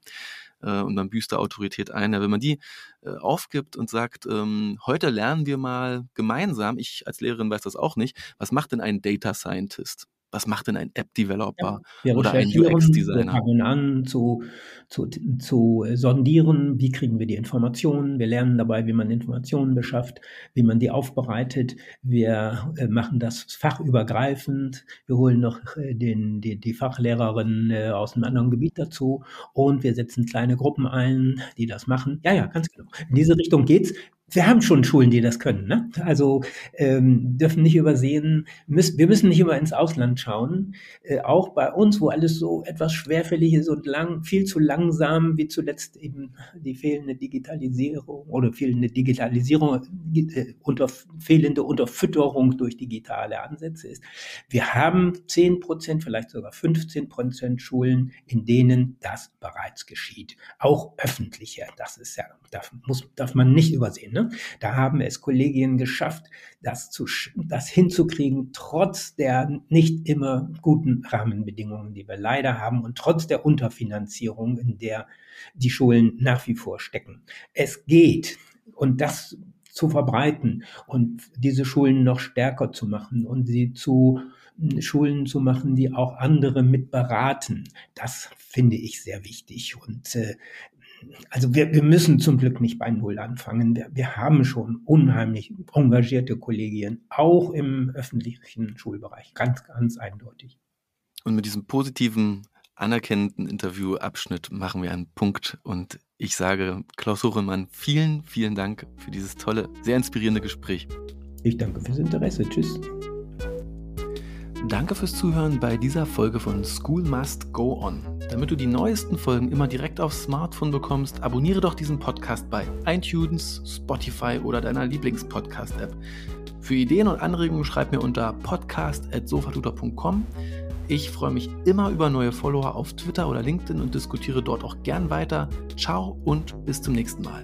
Speaker 1: Äh, und dann büßt da Autorität ein. Ja, wenn man die äh, aufgibt und sagt, ähm, heute lernen wir mal gemeinsam, ich als Lehrerin weiß das auch nicht, was macht denn ein Data Scientist? Was macht denn ein App-Developer
Speaker 2: ja, oder ein UX-Designer? Wir fangen an zu, zu, zu sondieren, wie kriegen wir die Informationen. Wir lernen dabei, wie man Informationen beschafft, wie man die aufbereitet. Wir äh, machen das fachübergreifend. Wir holen noch äh, den, die, die Fachlehrerin äh, aus einem anderen Gebiet dazu und wir setzen kleine Gruppen ein, die das machen. Ja, ja, ganz genau. In diese Richtung geht's wir haben schon Schulen, die das können. Ne? Also ähm, dürfen nicht übersehen, müssen, wir müssen nicht immer ins Ausland schauen. Äh, auch bei uns, wo alles so etwas schwerfällig ist und lang, viel zu langsam, wie zuletzt eben die fehlende Digitalisierung oder fehlende Digitalisierung, äh, unter, fehlende Unterfütterung durch digitale Ansätze ist. Wir haben 10 Prozent, vielleicht sogar 15 Prozent Schulen, in denen das bereits geschieht. Auch öffentliche. Das ist ja, darf, muss, darf man nicht übersehen. Ne? Ne? Da haben es Kollegien geschafft, das, zu, das hinzukriegen, trotz der nicht immer guten Rahmenbedingungen, die wir leider haben und trotz der Unterfinanzierung, in der die Schulen nach wie vor stecken. Es geht. Und das zu verbreiten und diese Schulen noch stärker zu machen und sie zu Schulen zu machen, die auch andere mit beraten. Das finde ich sehr wichtig. Und äh, also wir, wir müssen zum Glück nicht bei Null anfangen. Wir, wir haben schon unheimlich engagierte Kollegien, auch im öffentlichen Schulbereich, ganz, ganz eindeutig.
Speaker 1: Und mit diesem positiven, anerkennenden Interviewabschnitt machen wir einen Punkt. Und ich sage Klaus Hochemann, vielen, vielen Dank für dieses tolle, sehr inspirierende Gespräch.
Speaker 2: Ich danke fürs Interesse. Tschüss.
Speaker 1: Danke fürs Zuhören bei dieser Folge von School Must Go On. Damit du die neuesten Folgen immer direkt aufs Smartphone bekommst, abonniere doch diesen Podcast bei iTunes, Spotify oder deiner Lieblingspodcast-App. Für Ideen und Anregungen schreib mir unter podcast.sofatutor.com. Ich freue mich immer über neue Follower auf Twitter oder LinkedIn und diskutiere dort auch gern weiter. Ciao und bis zum nächsten Mal.